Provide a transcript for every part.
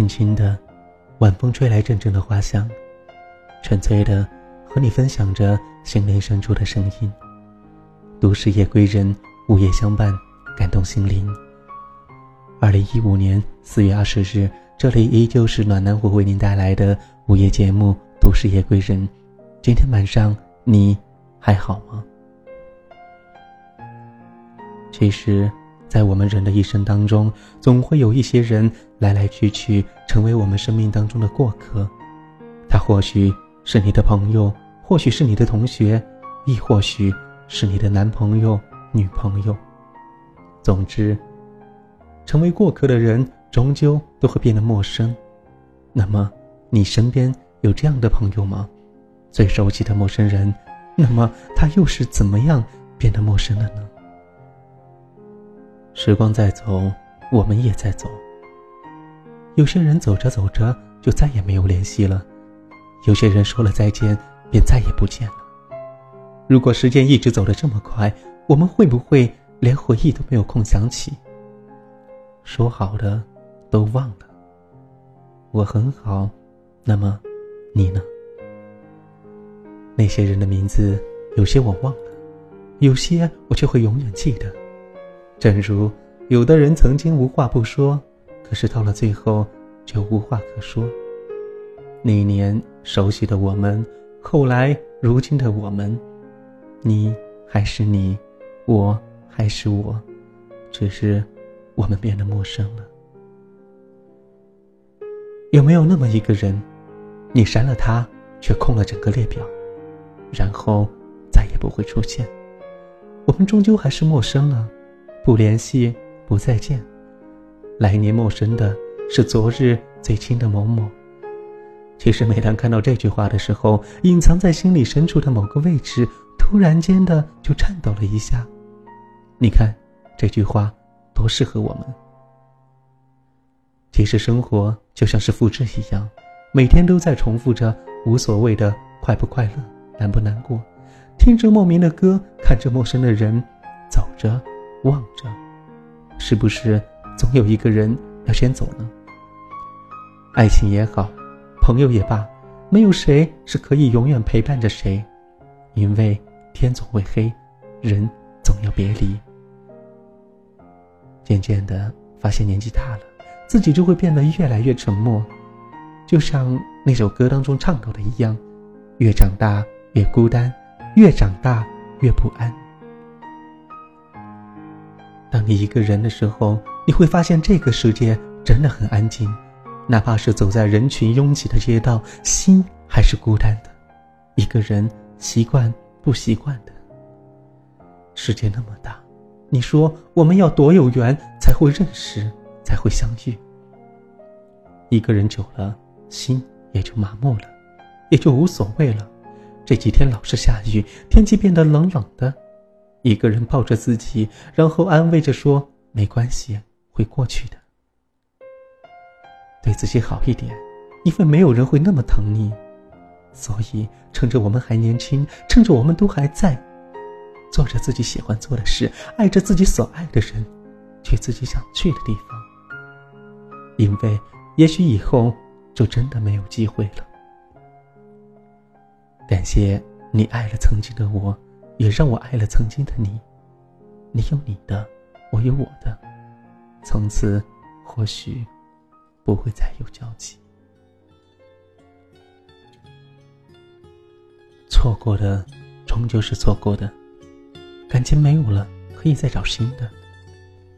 轻轻的，晚风吹来阵阵的花香，纯粹的和你分享着心灵深处的声音。都市夜归人，午夜相伴，感动心灵。二零一五年四月二十日，这里依旧是暖男虎为您带来的午夜节目《都市夜归人》。今天晚上你还好吗？其实。在我们人的一生当中，总会有一些人来来去去，成为我们生命当中的过客。他或许是你的朋友，或许是你的同学，亦或许是你的男朋友、女朋友。总之，成为过客的人，终究都会变得陌生。那么，你身边有这样的朋友吗？最熟悉的陌生人，那么他又是怎么样变得陌生的呢？时光在走，我们也在走。有些人走着走着就再也没有联系了，有些人说了再见便再也不见了。如果时间一直走得这么快，我们会不会连回忆都没有空想起？说好的都忘了。我很好，那么你呢？那些人的名字，有些我忘了，有些我却会永远记得。正如有的人曾经无话不说，可是到了最后却无话可说。那年熟悉的我们，后来如今的我们，你还是你，我还是我，只是我们变得陌生了。有没有那么一个人，你删了他，却空了整个列表，然后再也不会出现？我们终究还是陌生了。不联系，不再见。来年陌生的是昨日最亲的某某。其实每当看到这句话的时候，隐藏在心里深处的某个位置，突然间的就颤抖了一下。你看，这句话多适合我们。其实生活就像是复制一样，每天都在重复着无所谓的快不快乐、难不难过，听着莫名的歌，看着陌生的人，走着。望着，是不是总有一个人要先走呢？爱情也好，朋友也罢，没有谁是可以永远陪伴着谁，因为天总会黑，人总要别离。渐渐的，发现年纪大了，自己就会变得越来越沉默，就像那首歌当中唱到的一样：越长大越孤单，越长大越不安。一个人的时候，你会发现这个世界真的很安静，哪怕是走在人群拥挤的街道，心还是孤单的。一个人习惯不习惯的。世界那么大，你说我们要多有缘才会认识，才会相遇？一个人久了，心也就麻木了，也就无所谓了。这几天老是下雨，天气变得冷冷的。一个人抱着自己，然后安慰着说：“没关系，会过去的。”对自己好一点，因为没有人会那么疼你。所以，趁着我们还年轻，趁着我们都还在，做着自己喜欢做的事，爱着自己所爱的人，去自己想去的地方。因为，也许以后就真的没有机会了。感谢你爱了曾经的我。也让我爱了曾经的你，你有你的，我有我的，从此或许不会再有交集。错过的终究是错过的，感情没有了，可以再找新的。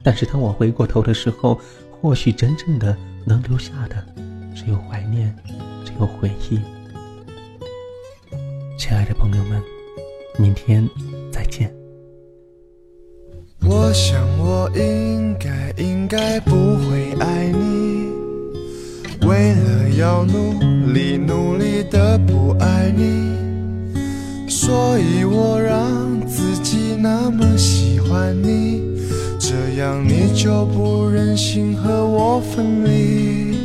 但是当我回过头的时候，或许真正的能留下的，只有怀念，只有回忆。亲爱的朋友们。明天再见。我想我应该应该不会爱你，为了要努力努力的不爱你，所以我让自己那么喜欢你，这样你就不忍心和我分离。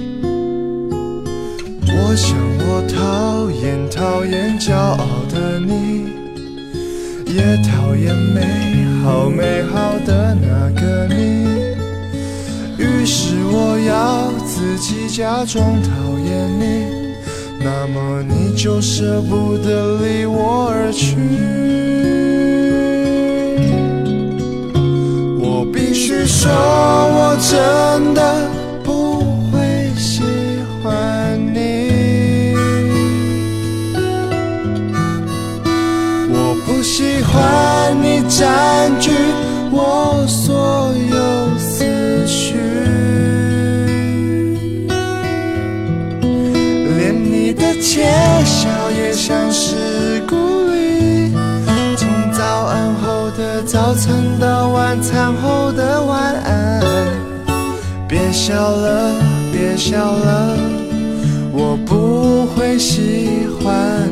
我想我讨厌讨厌骄傲的你。也讨厌美好美好的那个你，于是我要自己假装讨厌你，那么你就舍不得离我而去。喜欢你占据我所有思绪，连你的窃笑也像是鼓励。从早安后的早餐到晚餐后的晚安，别笑了，别笑了，我不会喜欢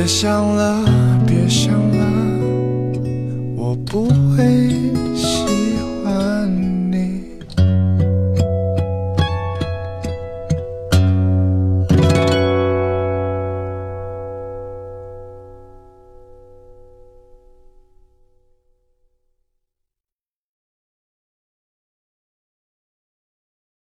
别想了，别想了，我不